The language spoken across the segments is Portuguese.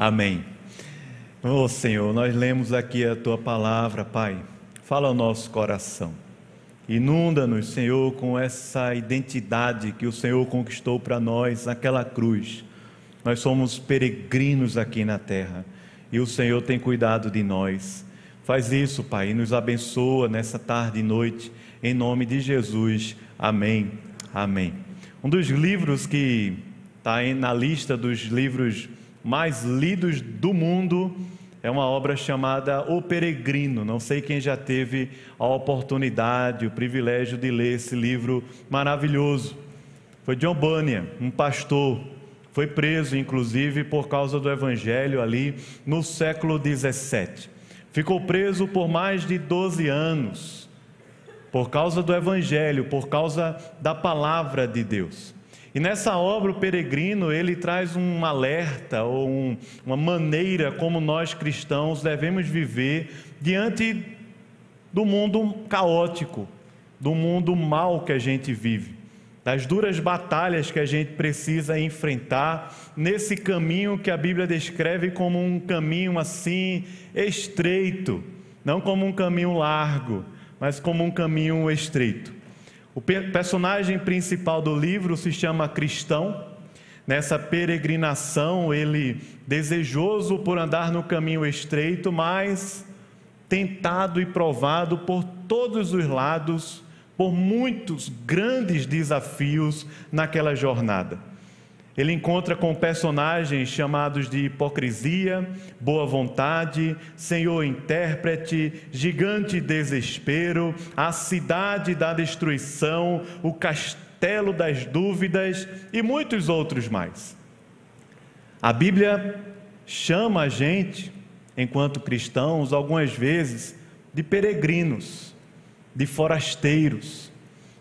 Amém. Oh Senhor, nós lemos aqui a tua palavra, Pai. Fala ao nosso coração. Inunda-nos, Senhor, com essa identidade que o Senhor conquistou para nós naquela cruz. Nós somos peregrinos aqui na terra e o Senhor tem cuidado de nós. Faz isso, Pai, e nos abençoa nessa tarde e noite, em nome de Jesus. Amém. Amém. Um dos livros que está na lista dos livros mais lidos do mundo é uma obra chamada O Peregrino. Não sei quem já teve a oportunidade, o privilégio de ler esse livro maravilhoso. Foi John Bunyan, um pastor, foi preso inclusive por causa do evangelho ali no século 17. Ficou preso por mais de 12 anos por causa do evangelho, por causa da palavra de Deus. E nessa obra, o peregrino, ele traz um alerta ou um, uma maneira como nós cristãos devemos viver diante do mundo caótico, do mundo mal que a gente vive, das duras batalhas que a gente precisa enfrentar nesse caminho que a Bíblia descreve como um caminho assim estreito, não como um caminho largo, mas como um caminho estreito. O personagem principal do livro se chama Cristão. Nessa peregrinação, ele desejoso por andar no caminho estreito, mas tentado e provado por todos os lados, por muitos grandes desafios naquela jornada. Ele encontra com personagens chamados de hipocrisia, boa vontade, senhor intérprete, gigante desespero, a cidade da destruição, o castelo das dúvidas e muitos outros mais. A Bíblia chama a gente, enquanto cristãos, algumas vezes, de peregrinos, de forasteiros,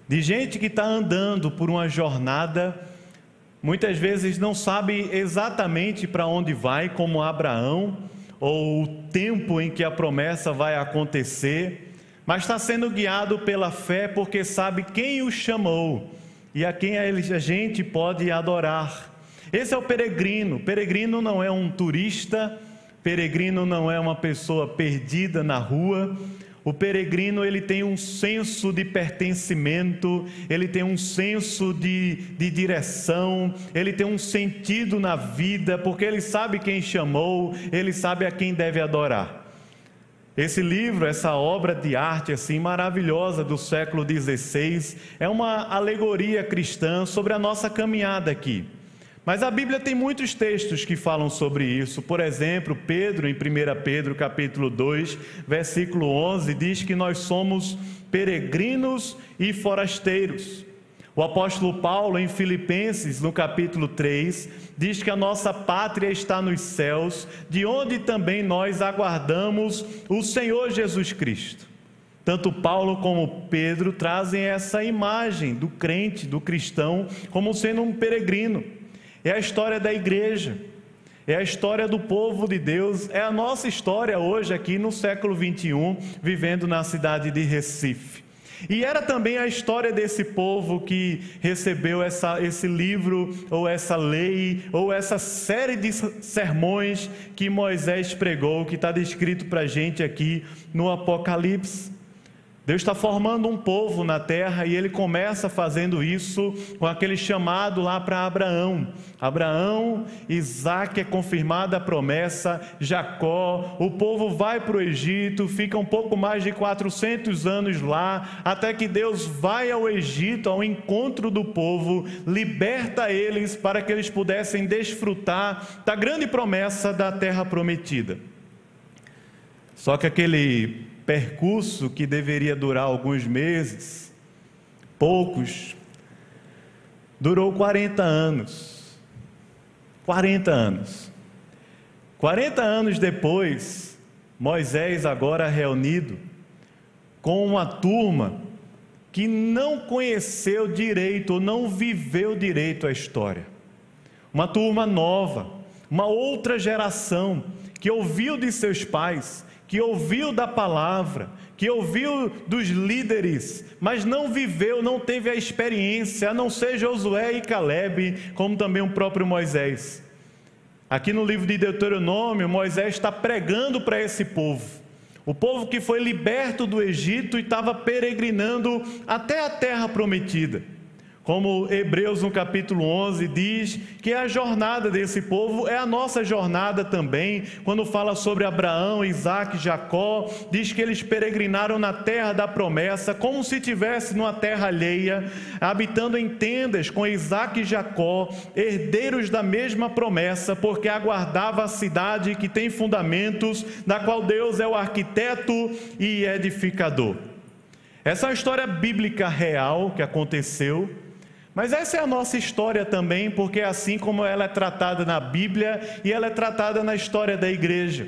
de gente que está andando por uma jornada muitas vezes não sabe exatamente para onde vai, como Abraão, ou o tempo em que a promessa vai acontecer, mas está sendo guiado pela fé porque sabe quem o chamou e a quem a gente pode adorar. Esse é o peregrino. Peregrino não é um turista, peregrino não é uma pessoa perdida na rua, o peregrino ele tem um senso de pertencimento, ele tem um senso de, de direção, ele tem um sentido na vida, porque ele sabe quem chamou, ele sabe a quem deve adorar. Esse livro, essa obra de arte assim maravilhosa do século XVI, é uma alegoria cristã sobre a nossa caminhada aqui. Mas a Bíblia tem muitos textos que falam sobre isso. Por exemplo, Pedro, em 1 Pedro capítulo 2, versículo 11, diz que nós somos peregrinos e forasteiros. O apóstolo Paulo, em Filipenses, no capítulo 3, diz que a nossa pátria está nos céus, de onde também nós aguardamos o Senhor Jesus Cristo. Tanto Paulo como Pedro trazem essa imagem do crente, do cristão, como sendo um peregrino. É a história da igreja, é a história do povo de Deus, é a nossa história hoje aqui no século 21, vivendo na cidade de Recife. E era também a história desse povo que recebeu essa, esse livro, ou essa lei, ou essa série de sermões que Moisés pregou, que está descrito para a gente aqui no Apocalipse. Deus está formando um povo na terra e ele começa fazendo isso com aquele chamado lá para Abraão. Abraão, Isaac é confirmada a promessa, Jacó, o povo vai para o Egito, fica um pouco mais de 400 anos lá, até que Deus vai ao Egito, ao encontro do povo, liberta eles para que eles pudessem desfrutar da grande promessa da terra prometida. Só que aquele percurso que deveria durar alguns meses, poucos, durou 40 anos. 40 anos. 40 anos depois, Moisés, agora reunido com uma turma que não conheceu direito ou não viveu direito a história. Uma turma nova, uma outra geração que ouviu de seus pais, que ouviu da palavra, que ouviu dos líderes, mas não viveu, não teve a experiência, a não ser Josué e Caleb, como também o próprio Moisés. Aqui no livro de Deuteronômio, Moisés está pregando para esse povo. O povo que foi liberto do Egito e estava peregrinando até a terra prometida. Como Hebreus no capítulo 11 diz que a jornada desse povo é a nossa jornada também. Quando fala sobre Abraão, Isaac, Jacó, diz que eles peregrinaram na terra da promessa, como se tivesse numa terra alheia, habitando em tendas com Isaac e Jacó, herdeiros da mesma promessa, porque aguardava a cidade que tem fundamentos, da qual Deus é o arquiteto e edificador. Essa é uma história bíblica real que aconteceu mas essa é a nossa história também, porque é assim como ela é tratada na Bíblia e ela é tratada na história da igreja.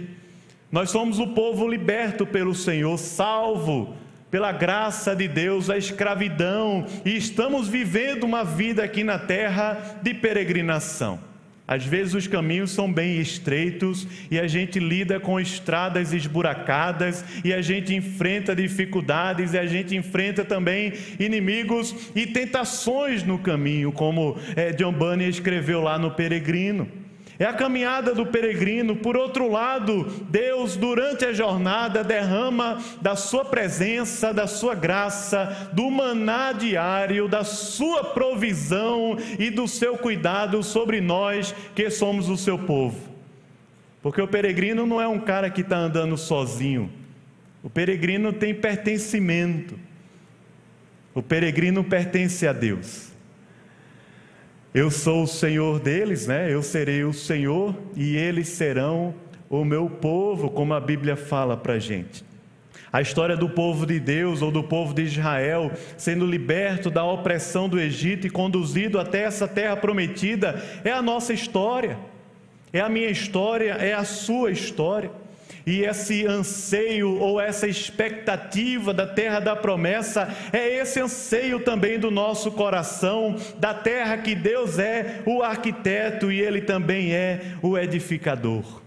Nós somos o povo liberto pelo Senhor, salvo pela graça de Deus da escravidão e estamos vivendo uma vida aqui na terra de peregrinação. Às vezes os caminhos são bem estreitos e a gente lida com estradas esburacadas e a gente enfrenta dificuldades e a gente enfrenta também inimigos e tentações no caminho, como é, John Bunyan escreveu lá no Peregrino. É a caminhada do peregrino. Por outro lado, Deus, durante a jornada, derrama da sua presença, da sua graça, do maná diário, da sua provisão e do seu cuidado sobre nós que somos o seu povo. Porque o peregrino não é um cara que está andando sozinho. O peregrino tem pertencimento. O peregrino pertence a Deus. Eu sou o Senhor deles, né? Eu serei o Senhor e eles serão o meu povo, como a Bíblia fala para gente. A história do povo de Deus ou do povo de Israel sendo liberto da opressão do Egito e conduzido até essa terra prometida é a nossa história, é a minha história, é a sua história. E esse anseio ou essa expectativa da terra da promessa é esse anseio também do nosso coração, da terra que Deus é o arquiteto e ele também é o edificador.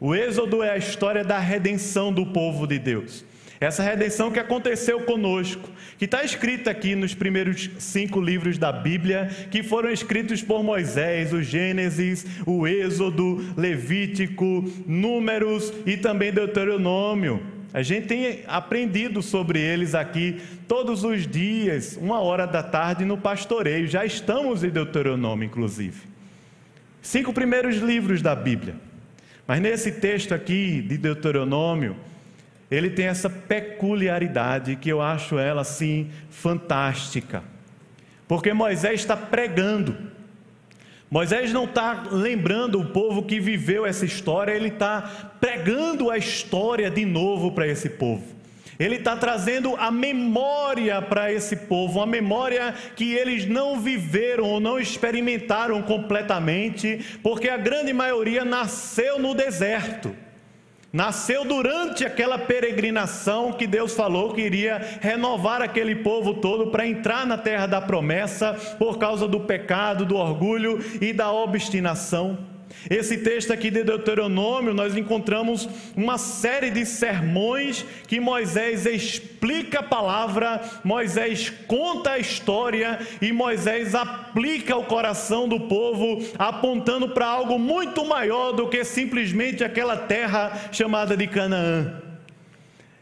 O Êxodo é a história da redenção do povo de Deus. Essa redenção que aconteceu conosco, que está escrita aqui nos primeiros cinco livros da Bíblia, que foram escritos por Moisés, o Gênesis, o Êxodo, Levítico, Números e também Deuteronômio. A gente tem aprendido sobre eles aqui todos os dias, uma hora da tarde no pastoreio. Já estamos em Deuteronômio, inclusive. Cinco primeiros livros da Bíblia. Mas nesse texto aqui de Deuteronômio, ele tem essa peculiaridade que eu acho ela assim fantástica. Porque Moisés está pregando. Moisés não está lembrando o povo que viveu essa história, ele está pregando a história de novo para esse povo. Ele está trazendo a memória para esse povo, uma memória que eles não viveram ou não experimentaram completamente, porque a grande maioria nasceu no deserto nasceu durante aquela peregrinação que Deus falou que iria renovar aquele povo todo para entrar na terra da promessa por causa do pecado, do orgulho e da obstinação. Esse texto aqui de Deuteronômio, nós encontramos uma série de sermões que Moisés explica a palavra, Moisés conta a história e Moisés aplica o coração do povo, apontando para algo muito maior do que simplesmente aquela terra chamada de Canaã.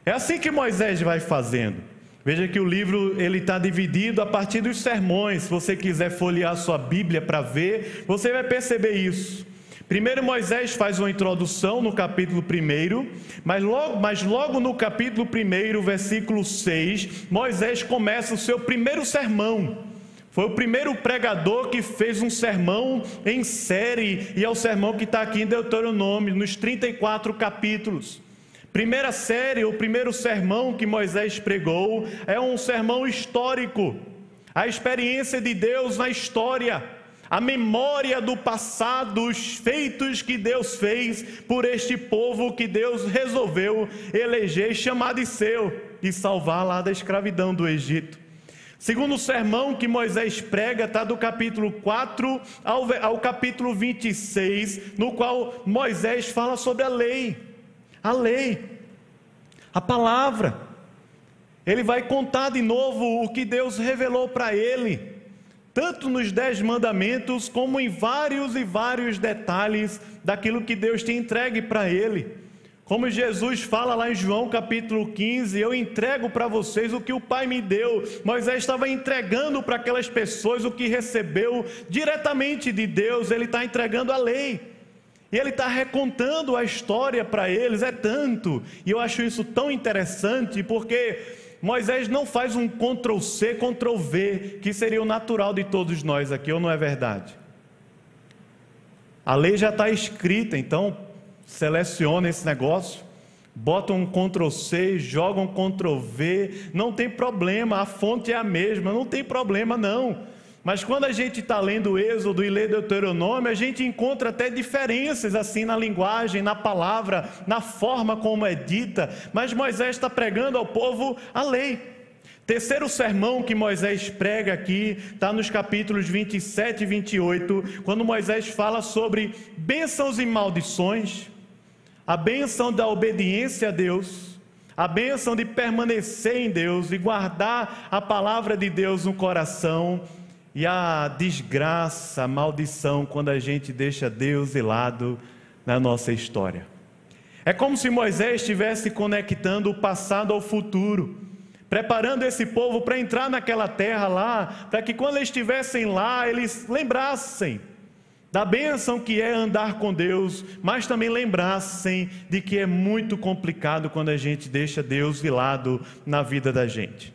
É assim que Moisés vai fazendo. Veja que o livro ele está dividido a partir dos sermões. Se você quiser folhear sua Bíblia para ver, você vai perceber isso. Primeiro Moisés faz uma introdução no capítulo 1, mas logo, mas logo no capítulo 1, versículo 6, Moisés começa o seu primeiro sermão. Foi o primeiro pregador que fez um sermão em série, e é o sermão que está aqui em Deuteronômio, nos 34 capítulos. Primeira série, o primeiro sermão que Moisés pregou, é um sermão histórico, a experiência de Deus na história a memória do passado, os feitos que Deus fez por este povo que Deus resolveu eleger chamar de seu e salvar lá da escravidão do Egito. Segundo o sermão que Moisés prega, está do capítulo 4 ao, ao capítulo 26, no qual Moisés fala sobre a lei. A lei, a palavra. Ele vai contar de novo o que Deus revelou para ele tanto nos dez mandamentos, como em vários e vários detalhes daquilo que Deus tem entregue para ele. Como Jesus fala lá em João capítulo 15, eu entrego para vocês o que o Pai me deu. Moisés estava entregando para aquelas pessoas o que recebeu diretamente de Deus, ele está entregando a lei. E ele está recontando a história para eles, é tanto. E eu acho isso tão interessante, porque Moisés não faz um Ctrl C, Ctrl V, que seria o natural de todos nós aqui, ou não é verdade? A lei já está escrita, então seleciona esse negócio, bota um Ctrl C, joga um Ctrl V, não tem problema, a fonte é a mesma, não tem problema não. Mas quando a gente está lendo Êxodo e lê Deuteronômio, a gente encontra até diferenças assim na linguagem, na palavra, na forma como é dita. Mas Moisés está pregando ao povo a lei. Terceiro sermão que Moisés prega aqui está nos capítulos 27 e 28, quando Moisés fala sobre bênçãos e maldições, a bênção da obediência a Deus, a bênção de permanecer em Deus e guardar a palavra de Deus no coração e a desgraça, a maldição quando a gente deixa Deus de lado na nossa história. É como se Moisés estivesse conectando o passado ao futuro, preparando esse povo para entrar naquela terra lá, para que quando eles estivessem lá, eles lembrassem da bênção que é andar com Deus, mas também lembrassem de que é muito complicado quando a gente deixa Deus de lado na vida da gente.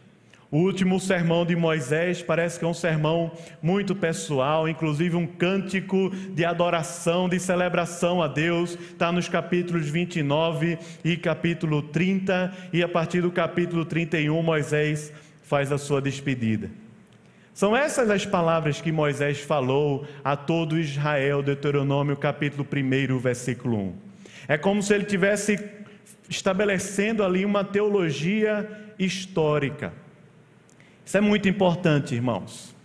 O último sermão de Moisés parece que é um sermão muito pessoal, inclusive um cântico de adoração, de celebração a Deus, está nos capítulos 29 e capítulo 30, e a partir do capítulo 31, Moisés faz a sua despedida. São essas as palavras que Moisés falou a todo Israel, Deuteronômio capítulo 1, versículo 1. É como se ele tivesse estabelecendo ali uma teologia histórica isso é muito importante, irmãos.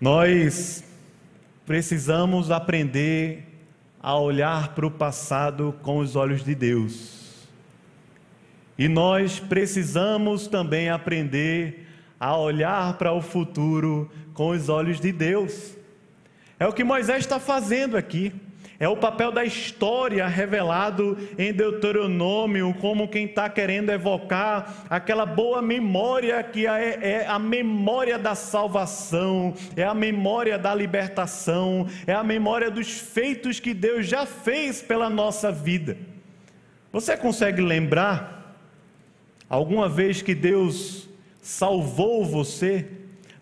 Nós precisamos aprender a olhar para o passado com os olhos de Deus. E nós precisamos também aprender a olhar para o futuro com os olhos de Deus. É o que Moisés está fazendo aqui. É o papel da história revelado em Deuteronômio, como quem está querendo evocar aquela boa memória que é, é, a memória da salvação, é a memória da libertação, é a memória dos feitos que Deus já fez pela nossa vida. Você consegue lembrar alguma vez que Deus salvou você,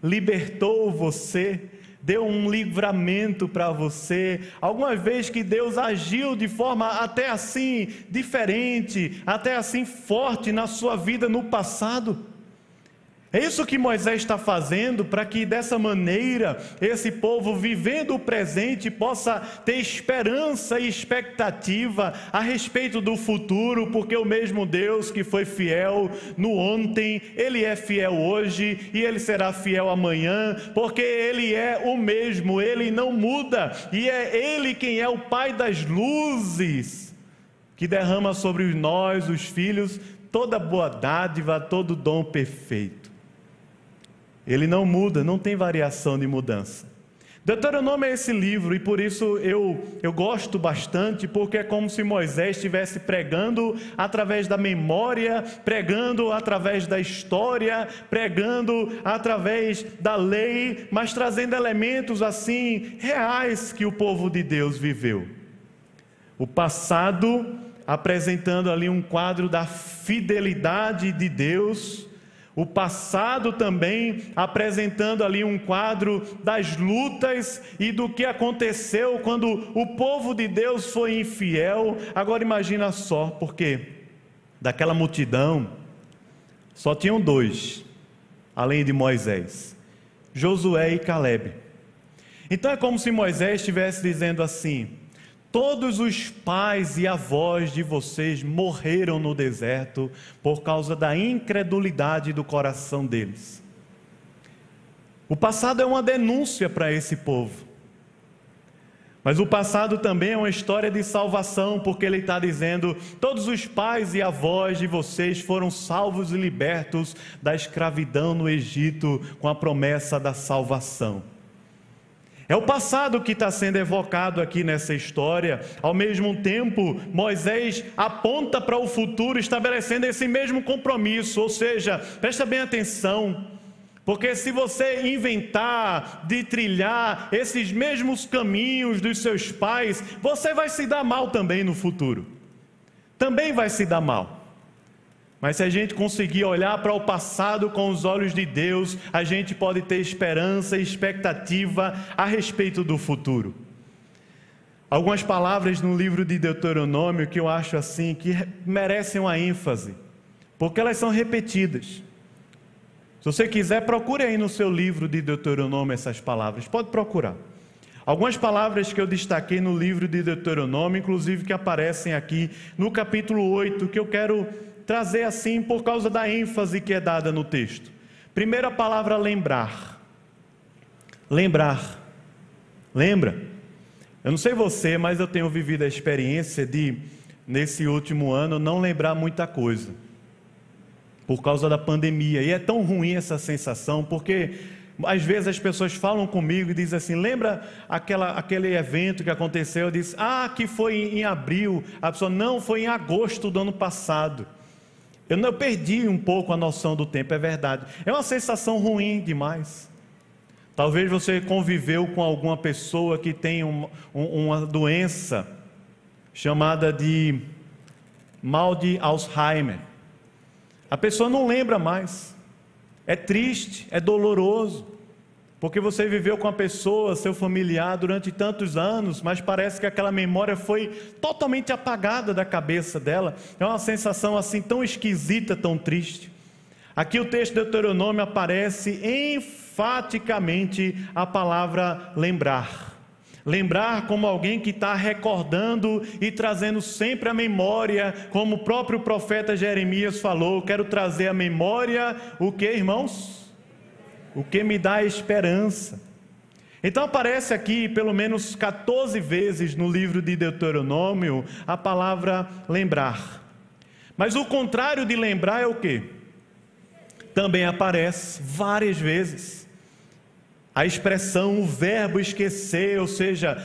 libertou você? Deu um livramento para você, alguma vez que Deus agiu de forma até assim diferente, até assim forte na sua vida no passado. É isso que Moisés está fazendo para que dessa maneira esse povo, vivendo o presente, possa ter esperança e expectativa a respeito do futuro, porque o mesmo Deus que foi fiel no ontem, ele é fiel hoje e ele será fiel amanhã, porque ele é o mesmo, ele não muda e é ele quem é o Pai das luzes, que derrama sobre nós, os filhos, toda boa dádiva, todo dom perfeito. Ele não muda, não tem variação de mudança. Deuteronômio é esse livro e por isso eu, eu gosto bastante, porque é como se Moisés estivesse pregando através da memória, pregando através da história, pregando através da lei, mas trazendo elementos assim reais que o povo de Deus viveu. O passado apresentando ali um quadro da fidelidade de Deus o passado também apresentando ali um quadro das lutas e do que aconteceu quando o povo de Deus foi infiel. Agora imagina só, porque daquela multidão só tinham dois, além de Moisés: Josué e Caleb. Então é como se Moisés estivesse dizendo assim: Todos os pais e avós de vocês morreram no deserto por causa da incredulidade do coração deles. O passado é uma denúncia para esse povo. Mas o passado também é uma história de salvação, porque ele está dizendo: todos os pais e avós de vocês foram salvos e libertos da escravidão no Egito com a promessa da salvação. É o passado que está sendo evocado aqui nessa história. Ao mesmo tempo, Moisés aponta para o futuro, estabelecendo esse mesmo compromisso. Ou seja, presta bem atenção, porque se você inventar de trilhar esses mesmos caminhos dos seus pais, você vai se dar mal também no futuro. Também vai se dar mal. Mas se a gente conseguir olhar para o passado com os olhos de Deus, a gente pode ter esperança e expectativa a respeito do futuro. Algumas palavras no livro de Deuteronômio que eu acho assim que merecem uma ênfase, porque elas são repetidas. Se você quiser, procure aí no seu livro de Deuteronômio essas palavras, pode procurar. Algumas palavras que eu destaquei no livro de Deuteronômio, inclusive que aparecem aqui no capítulo 8, que eu quero trazer assim por causa da ênfase que é dada no texto. Primeira palavra, lembrar. Lembrar. Lembra? Eu não sei você, mas eu tenho vivido a experiência de, nesse último ano, não lembrar muita coisa. Por causa da pandemia. E é tão ruim essa sensação, porque às vezes as pessoas falam comigo e dizem assim: lembra aquela, aquele evento que aconteceu? Eu disse: ah, que foi em abril. A pessoa, não, foi em agosto do ano passado. Eu, não, perdi um pouco a noção do tempo, é verdade. É uma sensação ruim demais. Talvez você conviveu com alguma pessoa que tem um, um, uma doença chamada de mal de Alzheimer. A pessoa não lembra mais. É triste, é doloroso. Porque você viveu com a pessoa, seu familiar, durante tantos anos, mas parece que aquela memória foi totalmente apagada da cabeça dela. É uma sensação assim tão esquisita, tão triste. Aqui o texto de Deuteronômio aparece enfaticamente a palavra lembrar. Lembrar como alguém que está recordando e trazendo sempre a memória, como o próprio profeta Jeremias falou: quero trazer a memória, o que, irmãos? O que me dá esperança. Então aparece aqui pelo menos 14 vezes no livro de Deuteronômio a palavra lembrar. Mas o contrário de lembrar é o que? Também aparece várias vezes. A expressão, o verbo esquecer, ou seja,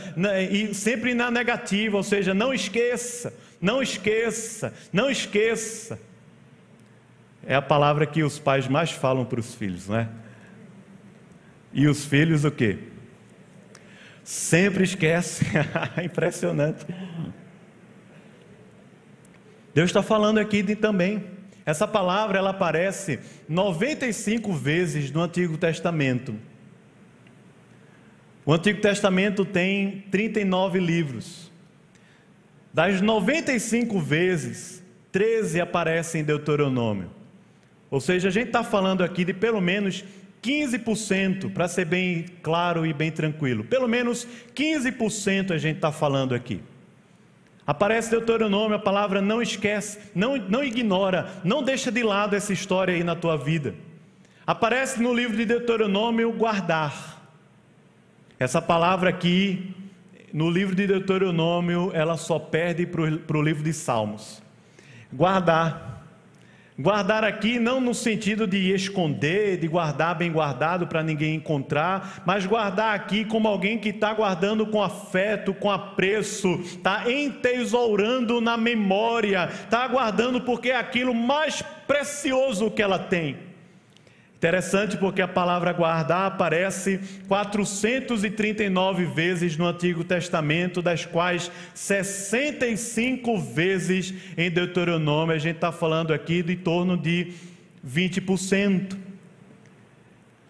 e sempre na negativa, ou seja, não esqueça, não esqueça, não esqueça. É a palavra que os pais mais falam para os filhos, não é? E os filhos o quê? Sempre esquecem. Impressionante. Deus está falando aqui de também. Essa palavra ela aparece 95 vezes no Antigo Testamento. O Antigo Testamento tem 39 livros. Das 95 vezes, 13 aparecem em Deuteronômio. Ou seja, a gente está falando aqui de pelo menos 15%, para ser bem claro e bem tranquilo, pelo menos 15% a gente está falando aqui. Aparece Deuteronômio, a palavra não esquece, não, não ignora, não deixa de lado essa história aí na tua vida. Aparece no livro de Deuteronômio guardar. Essa palavra aqui, no livro de Deuteronômio, ela só perde para o livro de Salmos. Guardar. Guardar aqui não no sentido de esconder, de guardar bem guardado para ninguém encontrar, mas guardar aqui como alguém que está guardando com afeto, com apreço, está entesourando na memória, está guardando porque é aquilo mais precioso que ela tem. Interessante porque a palavra guardar aparece 439 vezes no Antigo Testamento, das quais 65 vezes em Deuteronômio. A gente está falando aqui de torno de 20%.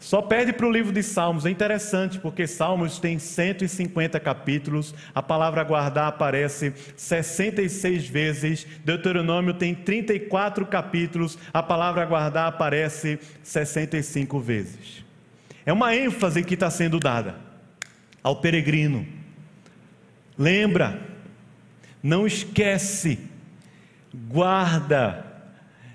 Só perde para o livro de Salmos. É interessante, porque Salmos tem 150 capítulos, a palavra guardar aparece 66 vezes, Deuteronômio tem 34 capítulos, a palavra guardar aparece 65 vezes. É uma ênfase que está sendo dada ao peregrino. Lembra, não esquece, guarda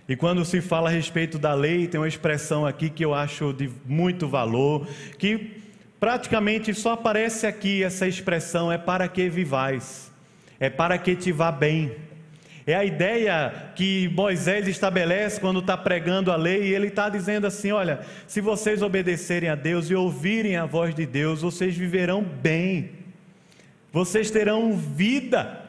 e quando se fala a respeito da lei, tem uma expressão aqui que eu acho de muito valor, que praticamente só aparece aqui essa expressão: é para que vivais, é para que te vá bem. É a ideia que Moisés estabelece quando está pregando a lei, e ele está dizendo assim: olha, se vocês obedecerem a Deus e ouvirem a voz de Deus, vocês viverão bem, vocês terão vida.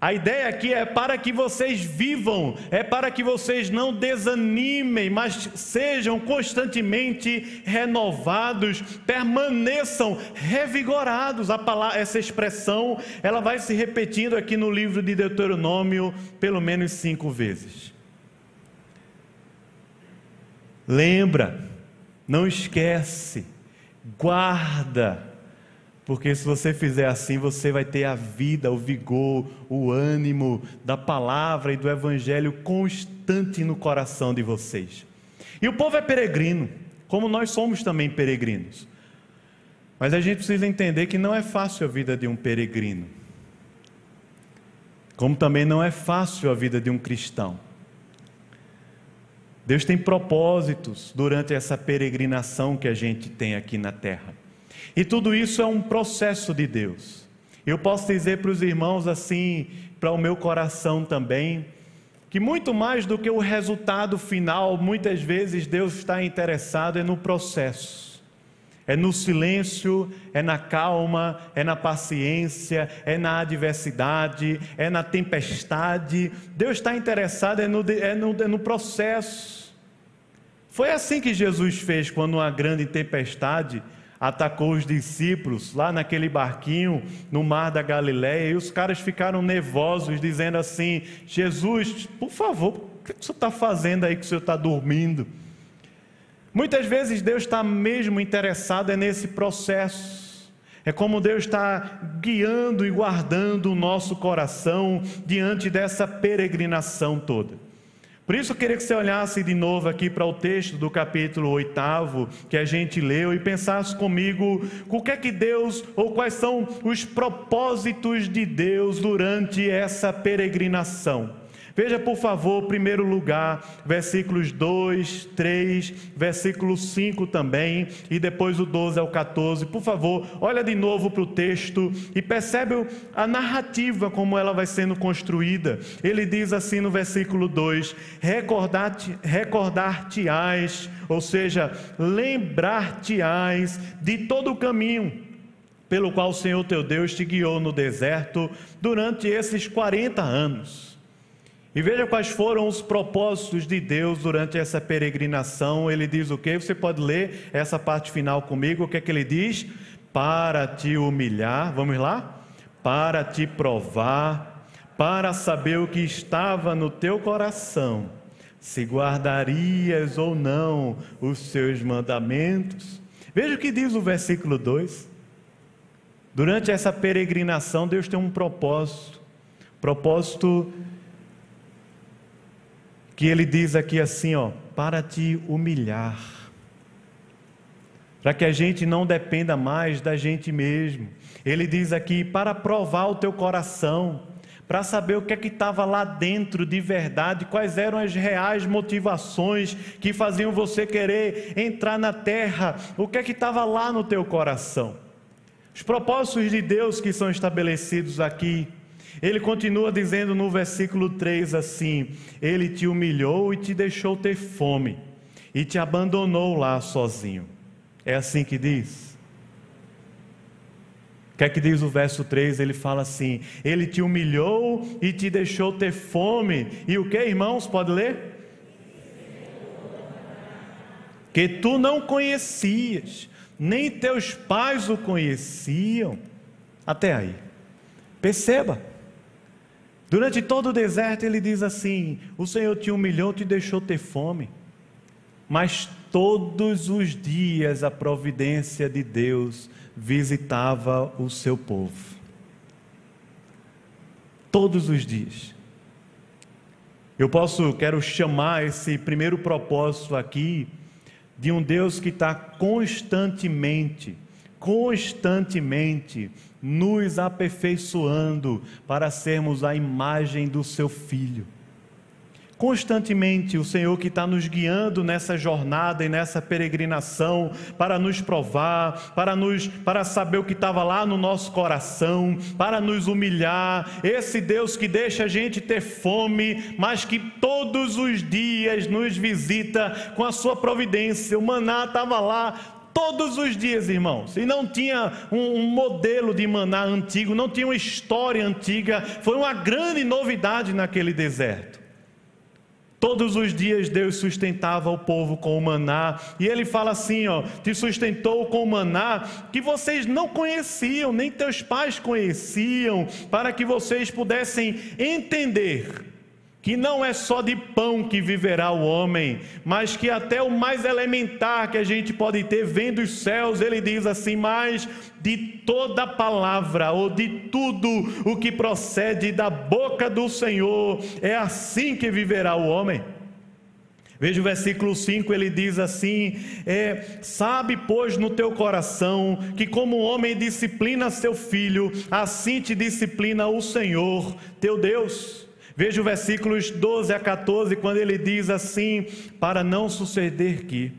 A ideia aqui é para que vocês vivam, é para que vocês não desanimem, mas sejam constantemente renovados, permaneçam revigorados. A palavra, essa expressão, ela vai se repetindo aqui no livro de Deuteronômio pelo menos cinco vezes. Lembra, não esquece, guarda porque se você fizer assim, você vai ter a vida, o vigor, o ânimo da palavra e do evangelho constante no coração de vocês. E o povo é peregrino, como nós somos também peregrinos. Mas a gente precisa entender que não é fácil a vida de um peregrino. Como também não é fácil a vida de um cristão. Deus tem propósitos durante essa peregrinação que a gente tem aqui na terra. E tudo isso é um processo de Deus. Eu posso dizer para os irmãos assim, para o meu coração também, que muito mais do que o resultado final, muitas vezes Deus está interessado é no processo. É no silêncio, é na calma, é na paciência, é na adversidade, é na tempestade. Deus está interessado é no, é no, é no processo. Foi assim que Jesus fez quando uma grande tempestade atacou os discípulos lá naquele barquinho no mar da Galiléia e os caras ficaram nervosos, dizendo assim: Jesus, por favor, o que você está fazendo aí que o senhor está dormindo? Muitas vezes Deus está mesmo interessado é nesse processo. É como Deus está guiando e guardando o nosso coração diante dessa peregrinação toda. Por isso eu queria que você olhasse de novo aqui para o texto do capítulo 8 que a gente leu e pensasse comigo o que é que Deus ou quais são os propósitos de Deus durante essa peregrinação. Veja, por favor, primeiro lugar, versículos 2, 3, versículo 5 também, e depois o 12 ao 14. Por favor, olha de novo para o texto e percebe a narrativa como ela vai sendo construída. Ele diz assim no versículo 2: Recordar-te-ás, recordar ou seja, lembrar-te-ás de todo o caminho pelo qual o Senhor teu Deus te guiou no deserto durante esses 40 anos e veja quais foram os propósitos de Deus durante essa peregrinação. Ele diz o que? Você pode ler essa parte final comigo. O que é que ele diz? Para te humilhar, vamos lá? Para te provar, para saber o que estava no teu coração, se guardarias ou não os seus mandamentos. Veja o que diz o versículo 2. Durante essa peregrinação, Deus tem um propósito. Propósito que ele diz aqui assim, ó, para te humilhar, para que a gente não dependa mais da gente mesmo. Ele diz aqui para provar o teu coração, para saber o que é que estava lá dentro de verdade, quais eram as reais motivações que faziam você querer entrar na terra, o que é que estava lá no teu coração. Os propósitos de Deus que são estabelecidos aqui ele continua dizendo no versículo 3 assim: Ele te humilhou e te deixou ter fome, e te abandonou lá sozinho. É assim que diz? O que é que diz o verso 3? Ele fala assim: Ele te humilhou e te deixou ter fome. E o que, irmãos? Pode ler? Que tu não conhecias, nem teus pais o conheciam. Até aí. Perceba. Durante todo o deserto, ele diz assim: O Senhor te humilhou, te deixou ter fome. Mas todos os dias a providência de Deus visitava o seu povo. Todos os dias. Eu posso, quero chamar esse primeiro propósito aqui de um Deus que está constantemente, constantemente nos aperfeiçoando para sermos a imagem do seu filho. constantemente o Senhor que está nos guiando nessa jornada e nessa peregrinação para nos provar, para nos para saber o que estava lá no nosso coração, para nos humilhar. Esse Deus que deixa a gente ter fome, mas que todos os dias nos visita com a sua providência. O maná estava lá todos os dias, irmãos. E não tinha um, um, modelo de maná antigo, não tinha uma história antiga. Foi uma grande novidade naquele deserto. Todos os dias Deus sustentava o povo com o maná, e ele fala assim, ó, te sustentou com o maná que vocês não conheciam, nem teus pais conheciam, para que vocês pudessem entender que não é só de pão que viverá o homem, mas que até o mais elementar que a gente pode ter vem dos céus, ele diz assim, mas de toda palavra ou de tudo o que procede da boca do Senhor, é assim que viverá o homem. Veja o versículo 5, ele diz assim: é, Sabe, pois, no teu coração, que como o homem disciplina seu filho, assim te disciplina o Senhor, teu Deus. Veja o versículos 12 a 14, quando ele diz assim: Para não suceder que,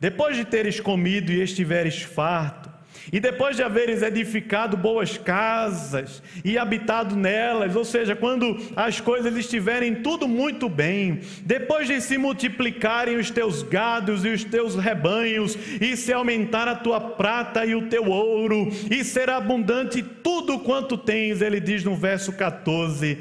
depois de teres comido e estiveres farto, e depois de haveres edificado boas casas e habitado nelas, ou seja, quando as coisas estiverem tudo muito bem, depois de se multiplicarem os teus gados e os teus rebanhos, e se aumentar a tua prata e o teu ouro, e ser abundante tudo quanto tens, ele diz no verso 14: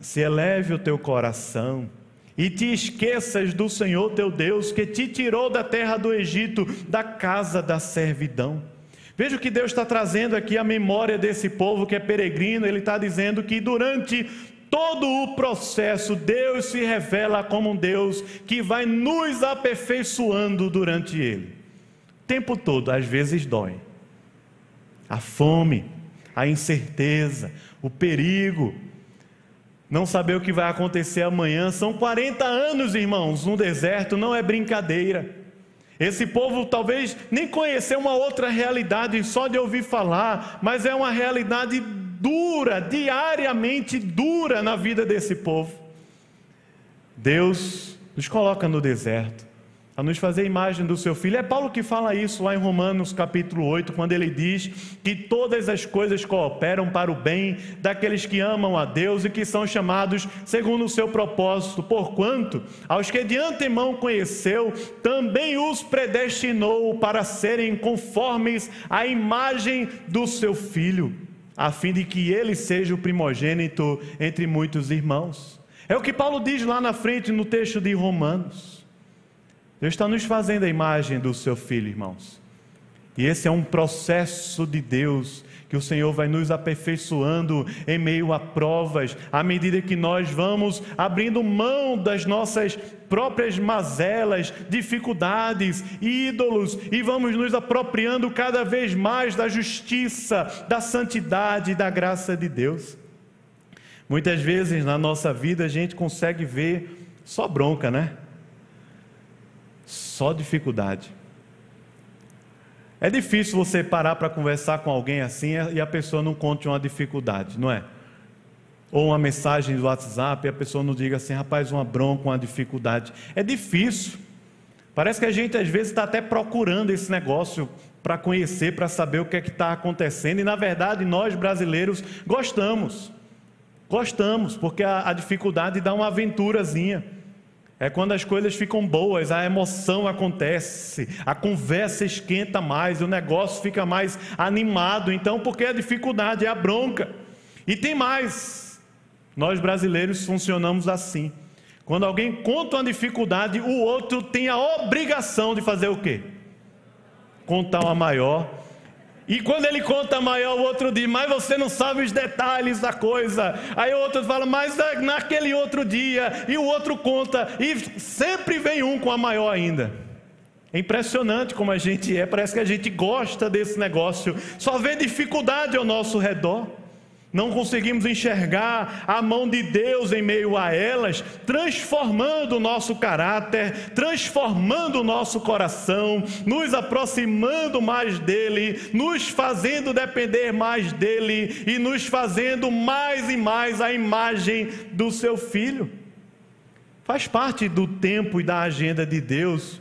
se eleve o teu coração e te esqueças do Senhor teu Deus que te tirou da terra do Egito, da casa da servidão. Veja o que Deus está trazendo aqui a memória desse povo que é peregrino. Ele está dizendo que durante todo o processo, Deus se revela como um Deus que vai nos aperfeiçoando durante ele. O tempo todo, às vezes dói. A fome, a incerteza, o perigo, não saber o que vai acontecer amanhã. São 40 anos, irmãos, no deserto, não é brincadeira. Esse povo talvez nem conheceu uma outra realidade só de ouvir falar, mas é uma realidade dura, diariamente dura na vida desse povo. Deus nos coloca no deserto a nos fazer imagem do seu filho. É Paulo que fala isso lá em Romanos capítulo 8, quando ele diz que todas as coisas cooperam para o bem daqueles que amam a Deus e que são chamados segundo o seu propósito, porquanto aos que de antemão conheceu, também os predestinou para serem conformes à imagem do seu filho, a fim de que ele seja o primogênito entre muitos irmãos. É o que Paulo diz lá na frente no texto de Romanos. Deus está nos fazendo a imagem do seu filho, irmãos. E esse é um processo de Deus que o Senhor vai nos aperfeiçoando em meio a provas, à medida que nós vamos abrindo mão das nossas próprias mazelas, dificuldades, ídolos e vamos nos apropriando cada vez mais da justiça, da santidade e da graça de Deus. Muitas vezes na nossa vida a gente consegue ver só bronca, né? Só dificuldade. É difícil você parar para conversar com alguém assim e a pessoa não conte uma dificuldade, não é? Ou uma mensagem do WhatsApp e a pessoa não diga assim, rapaz, uma bronca, uma dificuldade. É difícil. Parece que a gente às vezes está até procurando esse negócio para conhecer, para saber o que é que está acontecendo. E na verdade nós brasileiros gostamos. Gostamos, porque a, a dificuldade dá uma aventurazinha. É quando as coisas ficam boas, a emoção acontece, a conversa esquenta mais, o negócio fica mais animado. Então, porque a dificuldade é a bronca. E tem mais. Nós brasileiros funcionamos assim. Quando alguém conta uma dificuldade, o outro tem a obrigação de fazer o quê? Contar uma maior e quando ele conta maior, o outro diz, mas você não sabe os detalhes da coisa. Aí o outro fala, mas naquele outro dia, e o outro conta, e sempre vem um com a maior ainda. É impressionante como a gente é, parece que a gente gosta desse negócio, só vê dificuldade ao nosso redor não conseguimos enxergar a mão de Deus em meio a elas, transformando o nosso caráter, transformando o nosso coração, nos aproximando mais dele, nos fazendo depender mais dele e nos fazendo mais e mais a imagem do seu filho. Faz parte do tempo e da agenda de Deus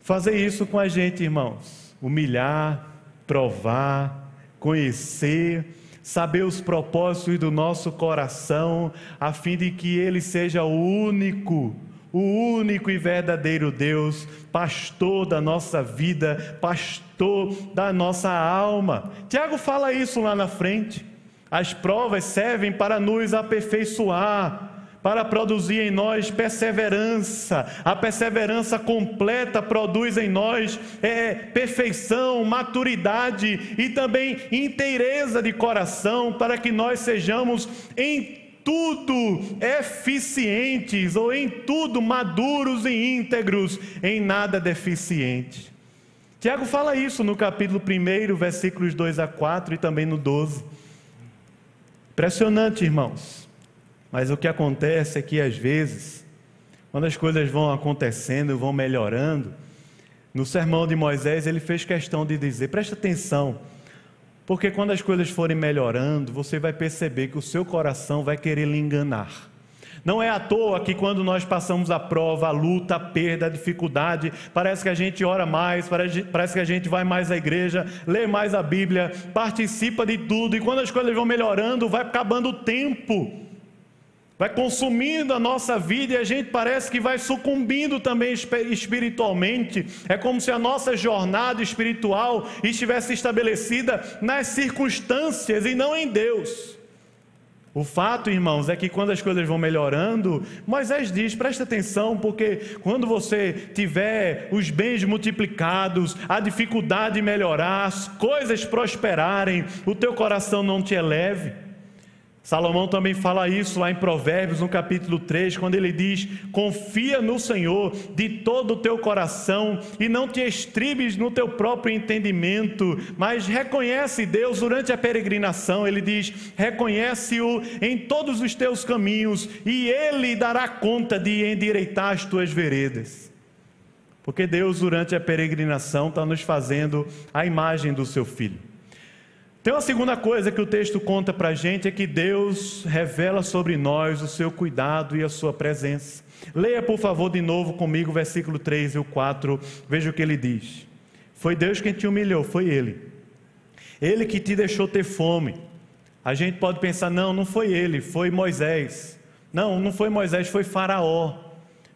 fazer isso com a gente, irmãos. Humilhar, provar, conhecer, saber os propósitos do nosso coração, a fim de que Ele seja o único, o único e verdadeiro Deus, pastor da nossa vida, pastor da nossa alma. Tiago fala isso lá na frente. As provas servem para nos aperfeiçoar para produzir em nós perseverança. A perseverança completa produz em nós é, perfeição, maturidade e também inteireza de coração, para que nós sejamos em tudo eficientes ou em tudo maduros e íntegros, em nada deficientes. Tiago fala isso no capítulo 1, versículos 2 a 4 e também no 12. Impressionante, irmãos. Mas o que acontece é que às vezes, quando as coisas vão acontecendo, vão melhorando, no sermão de Moisés ele fez questão de dizer: presta atenção, porque quando as coisas forem melhorando, você vai perceber que o seu coração vai querer lhe enganar. Não é à toa que quando nós passamos a prova, a luta, a perda, a dificuldade, parece que a gente ora mais, parece que a gente vai mais à igreja, lê mais a Bíblia, participa de tudo, e quando as coisas vão melhorando, vai acabando o tempo vai consumindo a nossa vida e a gente parece que vai sucumbindo também espiritualmente. É como se a nossa jornada espiritual estivesse estabelecida nas circunstâncias e não em Deus. O fato, irmãos, é que quando as coisas vão melhorando, Moisés diz: presta atenção, porque quando você tiver os bens multiplicados, a dificuldade melhorar, as coisas prosperarem, o teu coração não te eleve. Salomão também fala isso lá em Provérbios, no capítulo 3, quando ele diz: Confia no Senhor de todo o teu coração e não te estribes no teu próprio entendimento, mas reconhece Deus durante a peregrinação. Ele diz: Reconhece-o em todos os teus caminhos e ele dará conta de endireitar as tuas veredas. Porque Deus, durante a peregrinação, está nos fazendo a imagem do seu filho. Tem uma segunda coisa que o texto conta para a gente: é que Deus revela sobre nós o seu cuidado e a sua presença. Leia, por favor, de novo comigo versículo 3 e o 4. Veja o que ele diz. Foi Deus quem te humilhou, foi Ele. Ele que te deixou ter fome. A gente pode pensar, não, não foi ele, foi Moisés. Não, não foi Moisés, foi Faraó.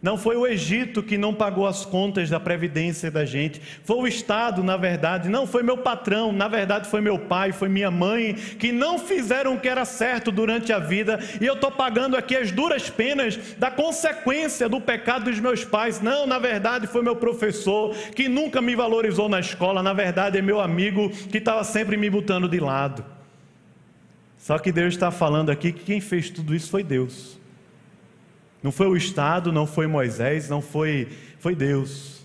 Não foi o Egito que não pagou as contas da previdência da gente, foi o Estado, na verdade, não foi meu patrão, na verdade foi meu pai, foi minha mãe, que não fizeram o que era certo durante a vida, e eu estou pagando aqui as duras penas da consequência do pecado dos meus pais. Não, na verdade foi meu professor, que nunca me valorizou na escola, na verdade é meu amigo que estava sempre me botando de lado. Só que Deus está falando aqui que quem fez tudo isso foi Deus. Não foi o Estado, não foi Moisés, não foi, foi Deus.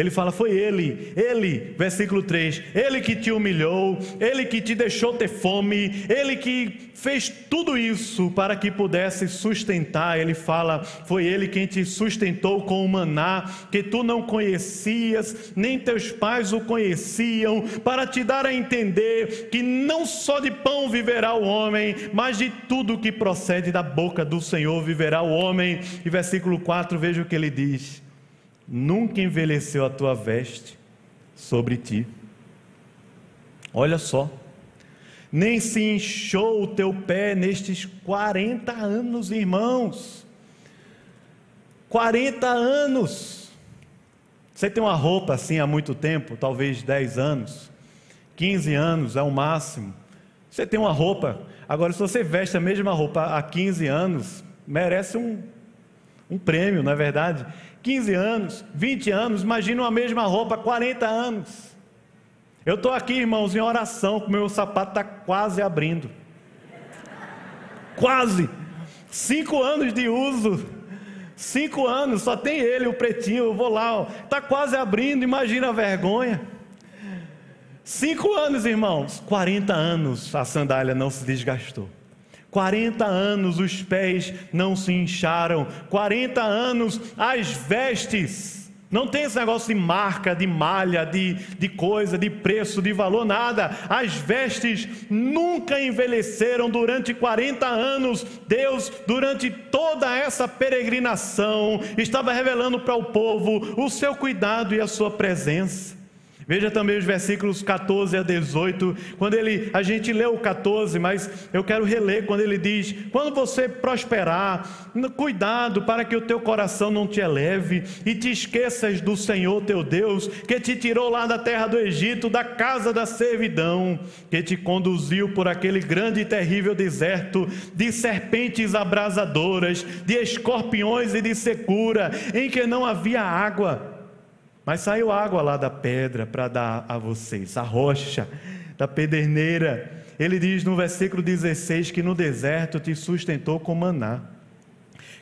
Ele fala: Foi Ele, Ele, versículo 3, Ele que te humilhou, Ele que te deixou ter fome, Ele que fez tudo isso para que pudesse sustentar. Ele fala: Foi Ele quem te sustentou com o maná, que tu não conhecias, nem teus pais o conheciam, para te dar a entender que não só de pão viverá o homem, mas de tudo que procede da boca do Senhor viverá o homem. E versículo 4, veja o que ele diz nunca envelheceu a tua veste sobre ti. Olha só, nem se inchou o teu pé nestes 40 anos, irmãos. 40 anos. Você tem uma roupa assim há muito tempo, talvez 10 anos, 15 anos é o máximo. Você tem uma roupa, agora se você veste a mesma roupa há 15 anos, merece um, um prêmio, não é verdade? 15 anos, 20 anos, imagina uma mesma roupa, 40 anos. Eu estou aqui, irmãos, em oração, com meu sapato está quase abrindo. Quase. Cinco anos de uso. Cinco anos, só tem ele, o pretinho, eu vou lá, está quase abrindo, imagina a vergonha. Cinco anos, irmãos, 40 anos a sandália não se desgastou. 40 anos os pés não se incharam, 40 anos as vestes Não tem esse negócio de marca, de malha, de, de coisa, de preço, de valor, nada. As vestes nunca envelheceram durante 40 anos. Deus, durante toda essa peregrinação, estava revelando para o povo o seu cuidado e a sua presença. Veja também os versículos 14 a 18, quando ele, a gente leu o 14, mas eu quero reler quando ele diz: "Quando você prosperar, cuidado para que o teu coração não te eleve e te esqueças do Senhor teu Deus, que te tirou lá da terra do Egito, da casa da servidão, que te conduziu por aquele grande e terrível deserto de serpentes abrasadoras, de escorpiões e de secura, em que não havia água." Mas saiu água lá da pedra para dar a vocês, a rocha da pederneira. Ele diz no versículo 16 que no deserto te sustentou com maná,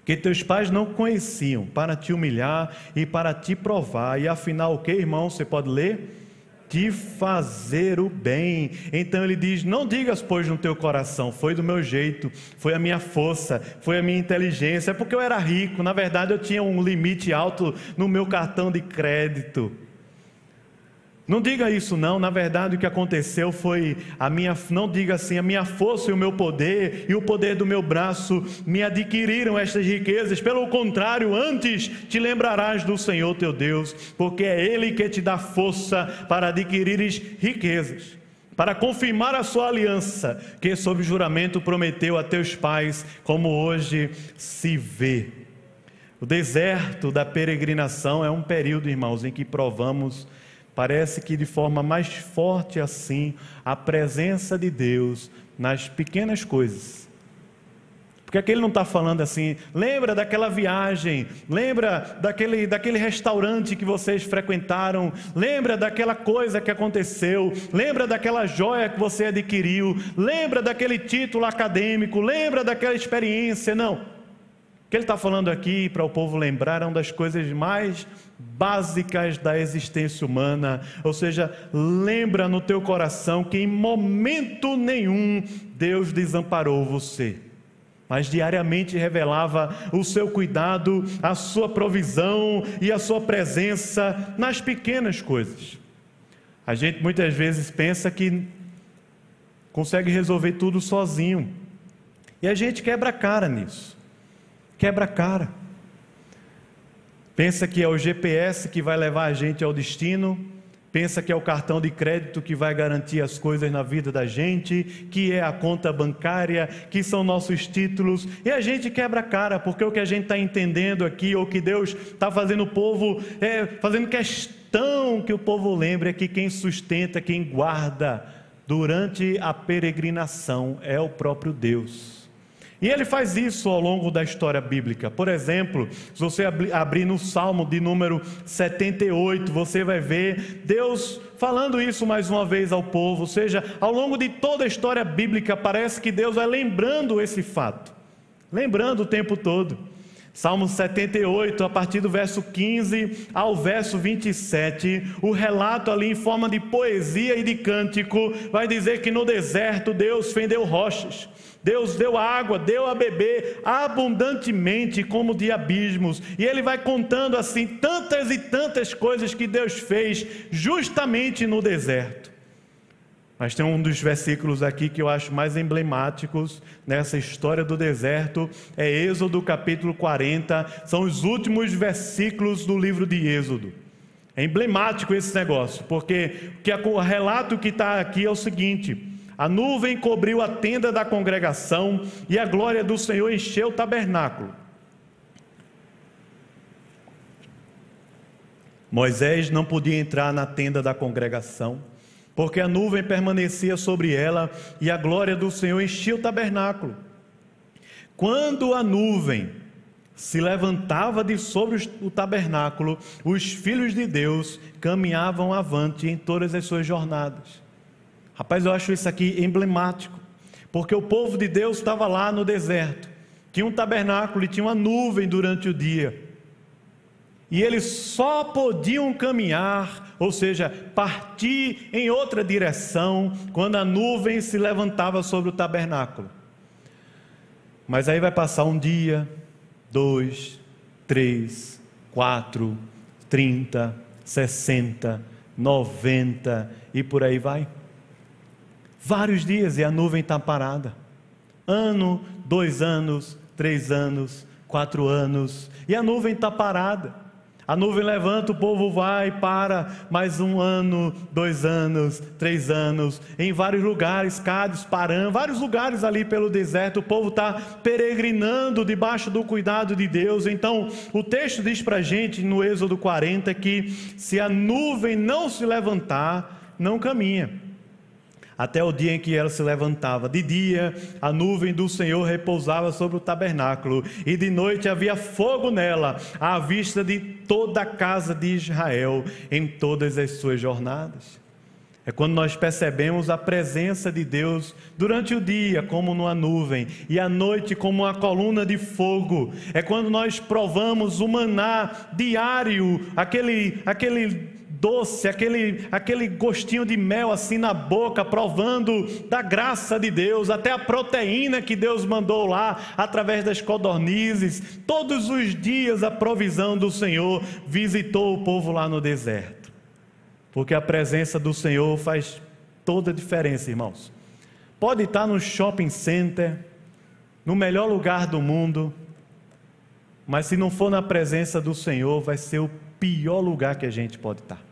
que teus pais não conheciam, para te humilhar e para te provar. E afinal, o que, irmão? Você pode ler? De fazer o bem. Então ele diz: Não digas, pois, no teu coração, foi do meu jeito, foi a minha força, foi a minha inteligência, é porque eu era rico. Na verdade, eu tinha um limite alto no meu cartão de crédito. Não diga isso não, na verdade o que aconteceu foi a minha, não diga assim, a minha força e o meu poder e o poder do meu braço me adquiriram estas riquezas. Pelo contrário, antes te lembrarás do Senhor teu Deus, porque é ele que te dá força para adquirires riquezas, para confirmar a sua aliança, que sob juramento prometeu a teus pais, como hoje se vê. O deserto da peregrinação é um período, irmãos, em que provamos Parece que de forma mais forte assim, a presença de Deus nas pequenas coisas. Porque aqui ele não está falando assim, lembra daquela viagem, lembra daquele, daquele restaurante que vocês frequentaram, lembra daquela coisa que aconteceu, lembra daquela joia que você adquiriu, lembra daquele título acadêmico, lembra daquela experiência. Não. O que ele está falando aqui para o povo lembrar é uma das coisas mais básicas da existência humana, ou seja, lembra no teu coração que em momento nenhum Deus desamparou você, mas diariamente revelava o seu cuidado, a sua provisão e a sua presença nas pequenas coisas. A gente muitas vezes pensa que consegue resolver tudo sozinho, e a gente quebra a cara nisso, quebra a cara. Pensa que é o GPS que vai levar a gente ao destino, pensa que é o cartão de crédito que vai garantir as coisas na vida da gente, que é a conta bancária, que são nossos títulos, e a gente quebra a cara, porque o que a gente está entendendo aqui, ou que Deus está fazendo o povo, é, fazendo questão que o povo lembre, é que quem sustenta, quem guarda durante a peregrinação é o próprio Deus. E ele faz isso ao longo da história bíblica. Por exemplo, se você abrir no Salmo de número 78, você vai ver Deus falando isso mais uma vez ao povo. Ou seja, ao longo de toda a história bíblica, parece que Deus vai lembrando esse fato, lembrando o tempo todo. Salmo 78, a partir do verso 15 ao verso 27, o relato ali em forma de poesia e de cântico vai dizer que no deserto Deus fendeu rochas Deus deu água, deu a beber abundantemente, como de abismos. E ele vai contando assim tantas e tantas coisas que Deus fez justamente no deserto. Mas tem um dos versículos aqui que eu acho mais emblemáticos nessa história do deserto, é Êxodo capítulo 40, são os últimos versículos do livro de Êxodo. É emblemático esse negócio, porque o relato que está aqui é o seguinte: a nuvem cobriu a tenda da congregação e a glória do Senhor encheu o tabernáculo. Moisés não podia entrar na tenda da congregação, porque a nuvem permanecia sobre ela e a glória do Senhor enchia o tabernáculo. Quando a nuvem se levantava de sobre o tabernáculo, os filhos de Deus caminhavam avante em todas as suas jornadas. Rapaz, eu acho isso aqui emblemático, porque o povo de Deus estava lá no deserto, tinha um tabernáculo e tinha uma nuvem durante o dia, e eles só podiam caminhar, ou seja, partir em outra direção, quando a nuvem se levantava sobre o tabernáculo. Mas aí vai passar um dia, dois, três, quatro, 30, 60, 90 e por aí vai. Vários dias e a nuvem está parada. Ano, dois anos, três anos, quatro anos, e a nuvem está parada. A nuvem levanta, o povo vai, para mais um ano, dois anos, três anos, em vários lugares, Cádiz, Paran, vários lugares ali pelo deserto, o povo está peregrinando debaixo do cuidado de Deus. Então, o texto diz para a gente no Êxodo 40 que se a nuvem não se levantar, não caminha até o dia em que ela se levantava. De dia, a nuvem do Senhor repousava sobre o tabernáculo, e de noite havia fogo nela, à vista de toda a casa de Israel, em todas as suas jornadas. É quando nós percebemos a presença de Deus durante o dia, como numa nuvem, e à noite, como uma coluna de fogo. É quando nós provamos o maná diário, aquele, aquele doce, aquele, aquele gostinho de mel assim na boca, provando da graça de Deus, até a proteína que Deus mandou lá através das codornizes. Todos os dias a provisão do Senhor visitou o povo lá no deserto. Porque a presença do Senhor faz toda a diferença, irmãos. Pode estar no shopping center, no melhor lugar do mundo, mas se não for na presença do Senhor, vai ser o pior lugar que a gente pode estar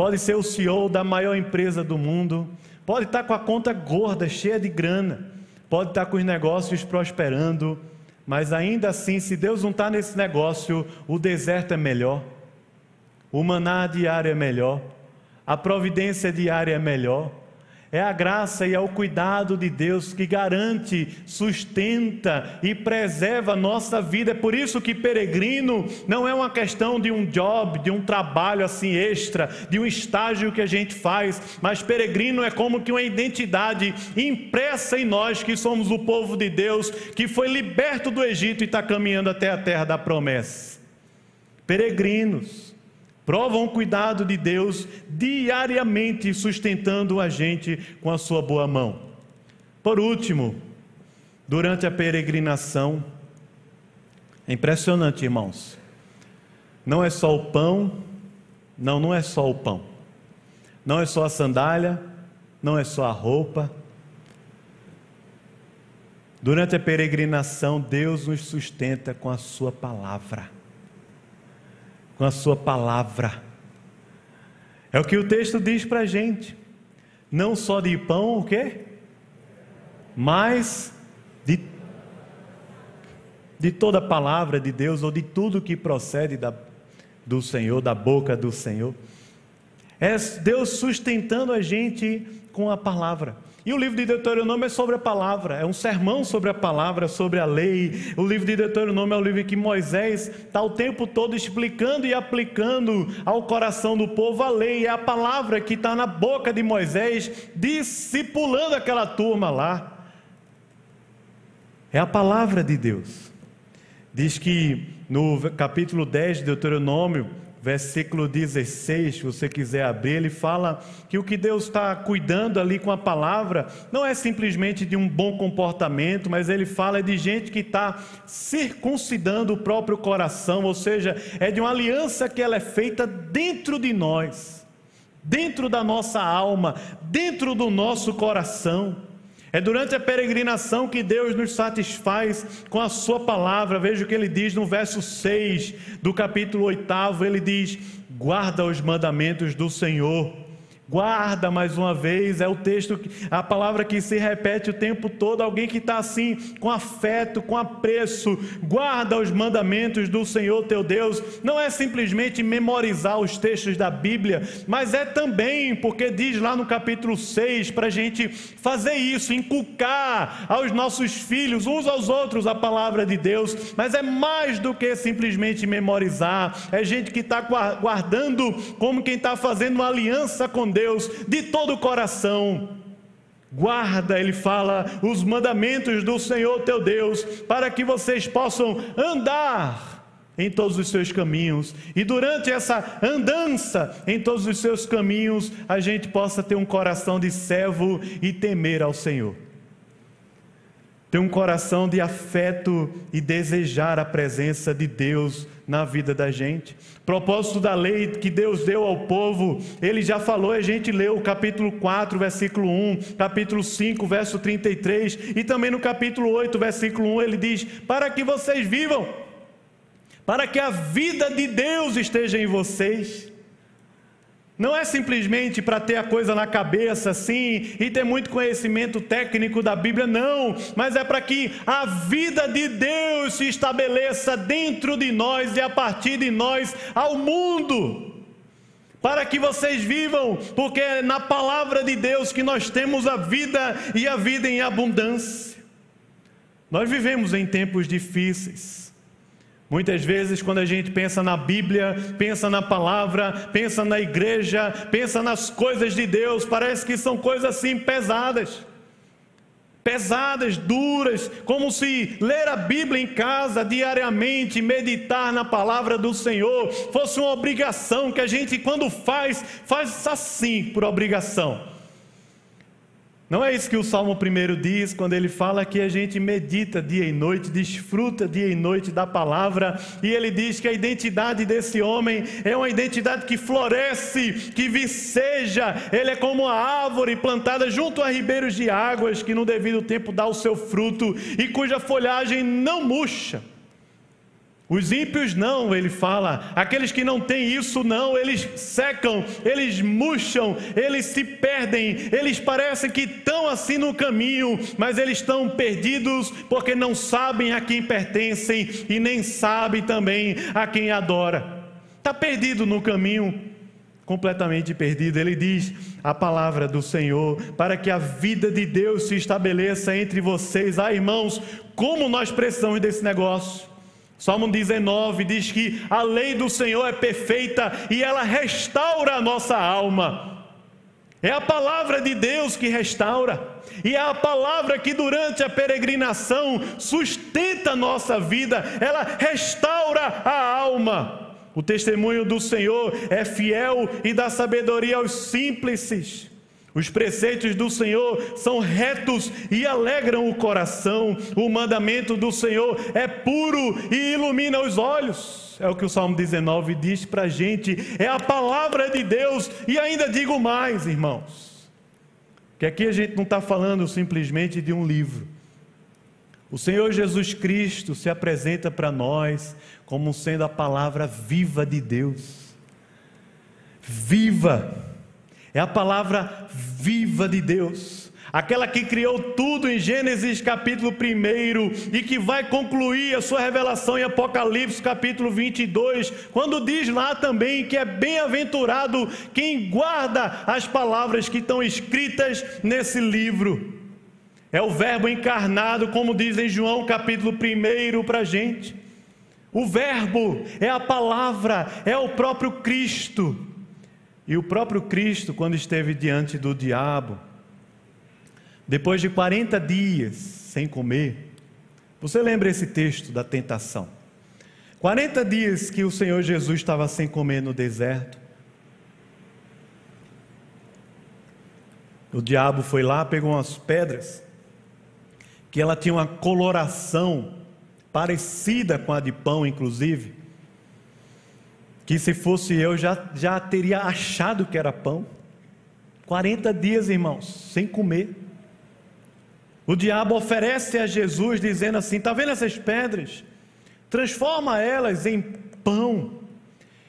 pode ser o CEO da maior empresa do mundo, pode estar com a conta gorda, cheia de grana, pode estar com os negócios prosperando, mas ainda assim, se Deus não está nesse negócio, o deserto é melhor, o maná diário é melhor, a providência diária é melhor, é a graça e é o cuidado de Deus que garante, sustenta e preserva a nossa vida. É por isso que peregrino não é uma questão de um job, de um trabalho assim extra, de um estágio que a gente faz, mas peregrino é como que uma identidade impressa em nós que somos o povo de Deus, que foi liberto do Egito e está caminhando até a terra da promessa. Peregrinos provam o cuidado de Deus diariamente, sustentando a gente com a sua boa mão. Por último, durante a peregrinação, é impressionante, irmãos. Não é só o pão, não, não é só o pão. Não é só a sandália, não é só a roupa. Durante a peregrinação, Deus nos sustenta com a Sua palavra com a Sua palavra. É o que o texto diz para a gente. Não só de pão, o quê? Mas de, de toda a palavra de Deus, ou de tudo que procede da, do Senhor, da boca do Senhor. É Deus sustentando a gente com a palavra. E o livro de Deuteronômio é sobre a palavra, é um sermão sobre a palavra, sobre a lei. O livro de Deuteronômio é o livro que Moisés está o tempo todo explicando e aplicando ao coração do povo a lei. É a palavra que está na boca de Moisés, discipulando aquela turma lá. É a palavra de Deus. Diz que no capítulo 10 de Deuteronômio, versículo 16, se você quiser abrir, ele fala que o que Deus está cuidando ali com a palavra não é simplesmente de um bom comportamento, mas ele fala de gente que está circuncidando o próprio coração, ou seja, é de uma aliança que ela é feita dentro de nós, dentro da nossa alma, dentro do nosso coração. É durante a peregrinação que Deus nos satisfaz com a Sua palavra. Veja o que ele diz no verso 6 do capítulo 8. Ele diz: Guarda os mandamentos do Senhor Guarda mais uma vez, é o texto, a palavra que se repete o tempo todo. Alguém que está assim, com afeto, com apreço, guarda os mandamentos do Senhor teu Deus. Não é simplesmente memorizar os textos da Bíblia, mas é também, porque diz lá no capítulo 6, para a gente fazer isso, inculcar aos nossos filhos, uns aos outros, a palavra de Deus. Mas é mais do que simplesmente memorizar, é gente que está guardando como quem está fazendo uma aliança com Deus Deus de todo o coração. Guarda, ele fala, os mandamentos do Senhor teu Deus, para que vocês possam andar em todos os seus caminhos, e durante essa andança em todos os seus caminhos, a gente possa ter um coração de servo e temer ao Senhor. ter um coração de afeto e desejar a presença de Deus na vida da gente. Propósito da lei que Deus deu ao povo, ele já falou, a gente leu o capítulo 4, versículo 1, capítulo 5, verso 33, e também no capítulo 8, versículo 1, ele diz: Para que vocês vivam, para que a vida de Deus esteja em vocês. Não é simplesmente para ter a coisa na cabeça assim e ter muito conhecimento técnico da Bíblia, não, mas é para que a vida de Deus se estabeleça dentro de nós e a partir de nós ao mundo. Para que vocês vivam, porque é na palavra de Deus que nós temos a vida e a vida em abundância. Nós vivemos em tempos difíceis. Muitas vezes, quando a gente pensa na Bíblia, pensa na palavra, pensa na igreja, pensa nas coisas de Deus, parece que são coisas assim pesadas. Pesadas, duras, como se ler a Bíblia em casa diariamente, meditar na palavra do Senhor, fosse uma obrigação que a gente, quando faz, faz assim por obrigação. Não é isso que o Salmo 1 diz quando ele fala que a gente medita dia e noite, desfruta dia e noite da palavra, e ele diz que a identidade desse homem é uma identidade que floresce, que viceja, ele é como uma árvore plantada junto a ribeiros de águas, que no devido tempo dá o seu fruto e cuja folhagem não murcha. Os ímpios não, ele fala. Aqueles que não têm isso não, eles secam, eles murcham, eles se perdem, eles parecem que estão assim no caminho, mas eles estão perdidos porque não sabem a quem pertencem e nem sabem também a quem adora. Está perdido no caminho, completamente perdido. Ele diz a palavra do Senhor para que a vida de Deus se estabeleça entre vocês. Ah, irmãos, como nós precisamos desse negócio. Salmo 19 diz que a lei do Senhor é perfeita e ela restaura a nossa alma. É a palavra de Deus que restaura, e é a palavra que durante a peregrinação sustenta a nossa vida, ela restaura a alma. O testemunho do Senhor é fiel e dá sabedoria aos simples. Os preceitos do Senhor são retos e alegram o coração. O mandamento do Senhor é puro e ilumina os olhos. É o que o Salmo 19 diz para a gente. É a palavra de Deus. E ainda digo mais, irmãos, que aqui a gente não está falando simplesmente de um livro. O Senhor Jesus Cristo se apresenta para nós como sendo a palavra viva de Deus. Viva é a palavra viva de Deus, aquela que criou tudo em Gênesis capítulo 1 e que vai concluir a sua revelação em Apocalipse capítulo 22, quando diz lá também que é bem-aventurado quem guarda as palavras que estão escritas nesse livro. É o Verbo encarnado, como diz em João capítulo 1 para a gente. O Verbo é a palavra, é o próprio Cristo. E o próprio Cristo, quando esteve diante do diabo, depois de 40 dias sem comer, você lembra esse texto da tentação? 40 dias que o Senhor Jesus estava sem comer no deserto. O diabo foi lá, pegou umas pedras, que ela tinha uma coloração parecida com a de pão, inclusive que se fosse eu já, já teria achado que era pão. 40 dias, irmãos, sem comer. O diabo oferece a Jesus dizendo assim: está vendo essas pedras? Transforma elas em pão.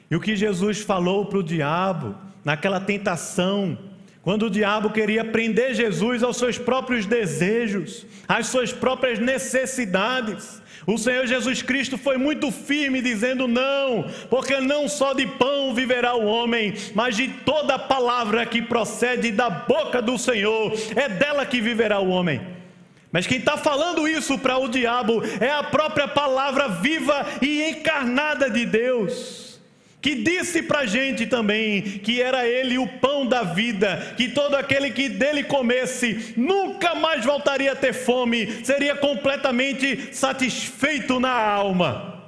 E o que Jesus falou para o diabo, naquela tentação, quando o diabo queria prender Jesus aos seus próprios desejos, às suas próprias necessidades, o Senhor Jesus Cristo foi muito firme dizendo não, porque não só de pão viverá o homem, mas de toda palavra que procede da boca do Senhor, é dela que viverá o homem. Mas quem está falando isso para o diabo é a própria palavra viva e encarnada de Deus que disse para a gente também que era ele o pão da vida, que todo aquele que dele comesse nunca mais voltaria a ter fome, seria completamente satisfeito na alma.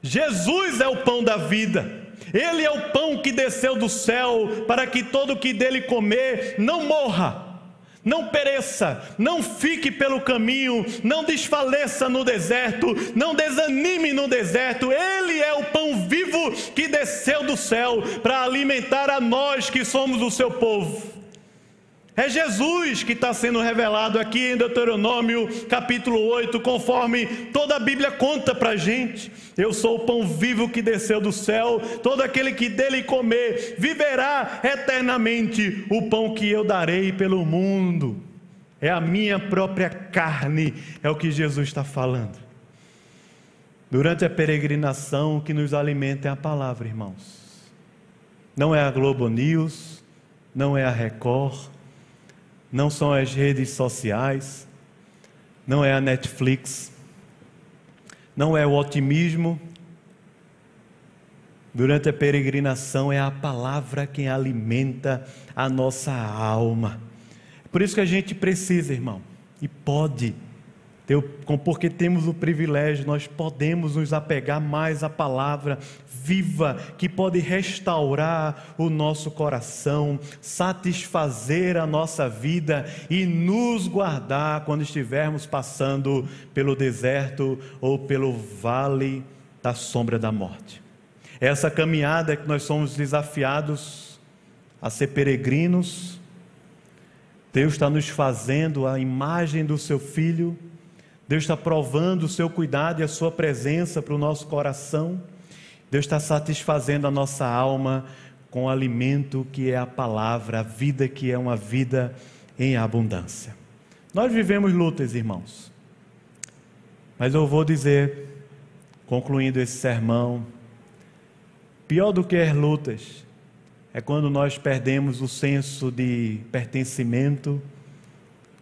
Jesus é o pão da vida. Ele é o pão que desceu do céu para que todo que dele comer não morra, não pereça, não fique pelo caminho, não desfaleça no deserto, não desanime no deserto. Ele é o pão vivo que desceu do céu para alimentar a nós que somos o seu povo. É Jesus que está sendo revelado aqui em Deuteronômio capítulo 8, conforme toda a Bíblia conta para a gente. Eu sou o pão vivo que desceu do céu, todo aquele que dele comer viverá eternamente. O pão que eu darei pelo mundo é a minha própria carne, é o que Jesus está falando. Durante a peregrinação, o que nos alimenta é a palavra, irmãos. Não é a Globo News, não é a Record não são as redes sociais, não é a Netflix, não é o otimismo. Durante a peregrinação é a palavra quem alimenta a nossa alma. Por isso que a gente precisa, irmão, e pode porque temos o privilégio, nós podemos nos apegar mais à palavra viva que pode restaurar o nosso coração, satisfazer a nossa vida e nos guardar quando estivermos passando pelo deserto ou pelo vale da sombra da morte. Essa caminhada que nós somos desafiados a ser peregrinos, Deus está nos fazendo a imagem do seu filho Deus está provando o seu cuidado e a sua presença para o nosso coração. Deus está satisfazendo a nossa alma com o alimento que é a palavra, a vida que é uma vida em abundância. Nós vivemos lutas, irmãos. Mas eu vou dizer, concluindo esse sermão, pior do que as lutas é quando nós perdemos o senso de pertencimento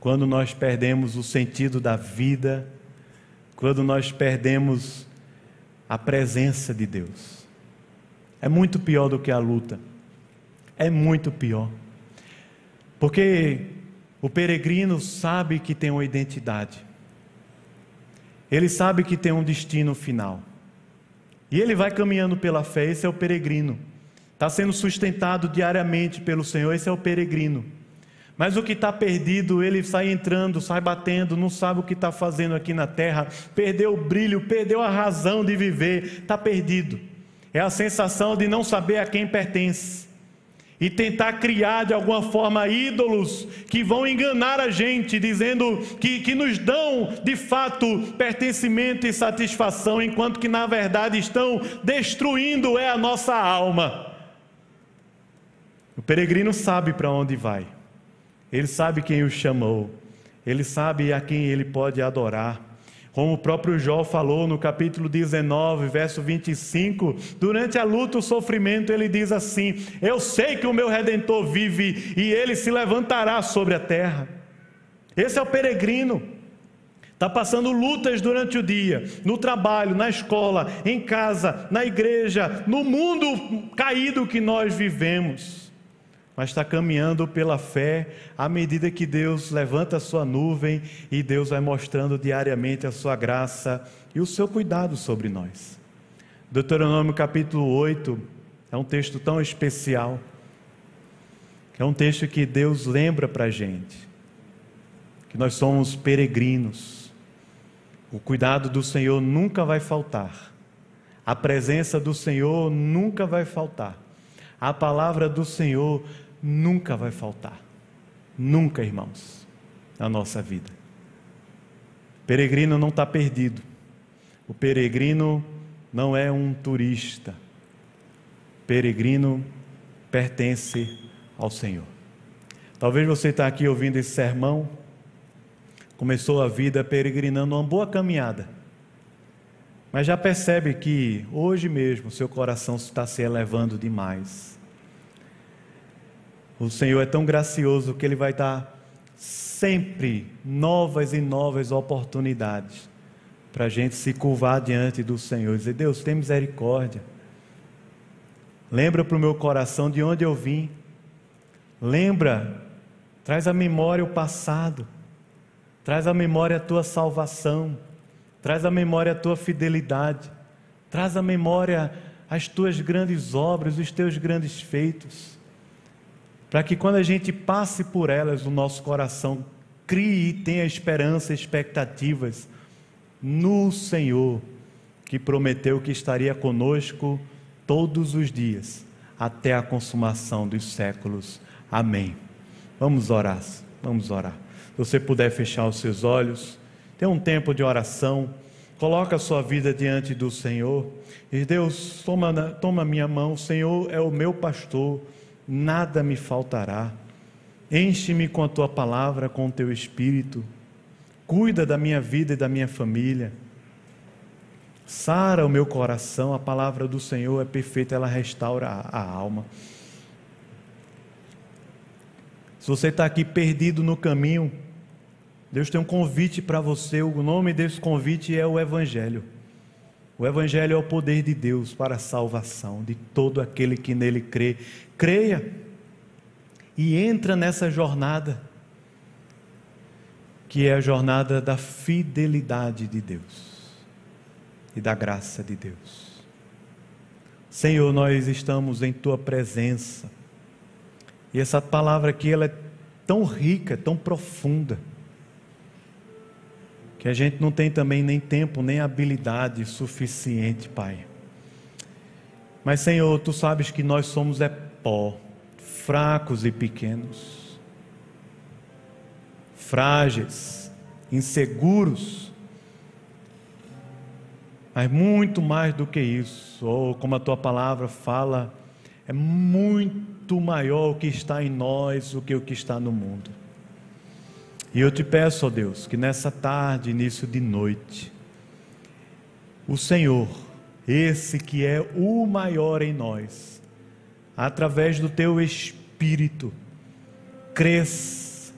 quando nós perdemos o sentido da vida, quando nós perdemos a presença de Deus. É muito pior do que a luta. É muito pior. Porque o peregrino sabe que tem uma identidade. Ele sabe que tem um destino final. E ele vai caminhando pela fé, esse é o peregrino. Está sendo sustentado diariamente pelo Senhor, esse é o peregrino. Mas o que está perdido, ele sai entrando, sai batendo, não sabe o que está fazendo aqui na terra, perdeu o brilho, perdeu a razão de viver, está perdido. É a sensação de não saber a quem pertence e tentar criar de alguma forma ídolos que vão enganar a gente, dizendo que, que nos dão de fato pertencimento e satisfação, enquanto que na verdade estão destruindo é a nossa alma. O peregrino sabe para onde vai. Ele sabe quem o chamou, ele sabe a quem ele pode adorar. Como o próprio Jó falou no capítulo 19, verso 25, durante a luta, o sofrimento, ele diz assim: Eu sei que o meu redentor vive e ele se levantará sobre a terra. Esse é o peregrino. Está passando lutas durante o dia, no trabalho, na escola, em casa, na igreja, no mundo caído que nós vivemos mas está caminhando pela fé à medida que Deus levanta a sua nuvem e Deus vai mostrando diariamente a sua graça e o seu cuidado sobre nós. Deuteronômio capítulo 8 é um texto tão especial, é um texto que Deus lembra para a gente, que nós somos peregrinos, o cuidado do Senhor nunca vai faltar, a presença do Senhor nunca vai faltar. A palavra do Senhor nunca vai faltar. Nunca, irmãos, na nossa vida. O peregrino não está perdido. O peregrino não é um turista. O peregrino pertence ao Senhor. Talvez você está aqui ouvindo esse sermão, começou a vida peregrinando uma boa caminhada, mas já percebe que hoje mesmo seu coração está se elevando demais o Senhor é tão gracioso que Ele vai dar sempre novas e novas oportunidades para a gente se curvar diante do Senhor e dizer: Deus, tem misericórdia. Lembra para o meu coração de onde eu vim. Lembra, traz à memória o passado. Traz à memória a tua salvação. Traz à memória a tua fidelidade. Traz à memória as tuas grandes obras, os teus grandes feitos. Para que quando a gente passe por elas, o nosso coração crie e tenha esperança, expectativas no Senhor, que prometeu que estaria conosco todos os dias, até a consumação dos séculos. Amém. Vamos orar, vamos orar. Se você puder fechar os seus olhos, tem um tempo de oração, coloca a sua vida diante do Senhor, e Deus, toma, toma minha mão, o Senhor é o meu pastor nada me faltará. Enche-me com a tua palavra, com o teu espírito. Cuida da minha vida e da minha família. Sara o meu coração, a palavra do Senhor é perfeita, ela restaura a, a alma. Se você está aqui perdido no caminho, Deus tem um convite para você. O nome desse convite é o Evangelho. O Evangelho é o poder de Deus para a salvação de todo aquele que nele crê. Creia e entra nessa jornada, que é a jornada da fidelidade de Deus e da graça de Deus. Senhor, nós estamos em tua presença. E essa palavra aqui ela é tão rica, tão profunda que a gente não tem também nem tempo, nem habilidade suficiente, Pai. Mas, Senhor, tu sabes que nós somos é pó, fracos e pequenos, frágeis, inseguros, mas muito mais do que isso, ou como a tua palavra fala, é muito maior o que está em nós do que o que está no mundo. E eu te peço, ó Deus, que nessa tarde, início de noite, o Senhor, esse que é o maior em nós, através do teu Espírito, cresça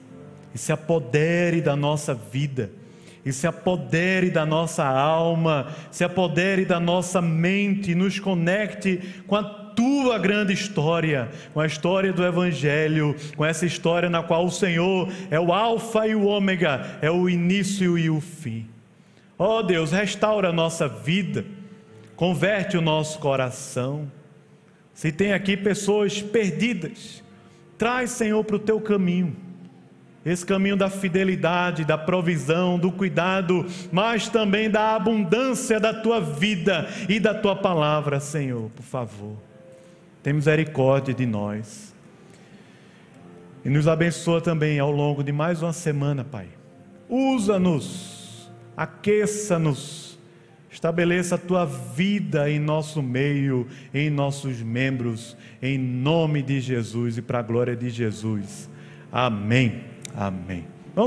e se apodere da nossa vida, e se apodere da nossa alma, se apodere da nossa mente, nos conecte com a tua grande história, com a história do Evangelho, com essa história na qual o Senhor é o Alfa e o Ômega, é o início e o fim. Ó oh Deus, restaura a nossa vida, converte o nosso coração. Se tem aqui pessoas perdidas, traz, Senhor, para o teu caminho. Esse caminho da fidelidade, da provisão, do cuidado, mas também da abundância da tua vida e da tua palavra, Senhor, por favor. Tem misericórdia de nós. E nos abençoa também ao longo de mais uma semana, Pai. Usa-nos, aqueça-nos, estabeleça a tua vida em nosso meio, em nossos membros, em nome de Jesus e para a glória de Jesus. Amém. Amém.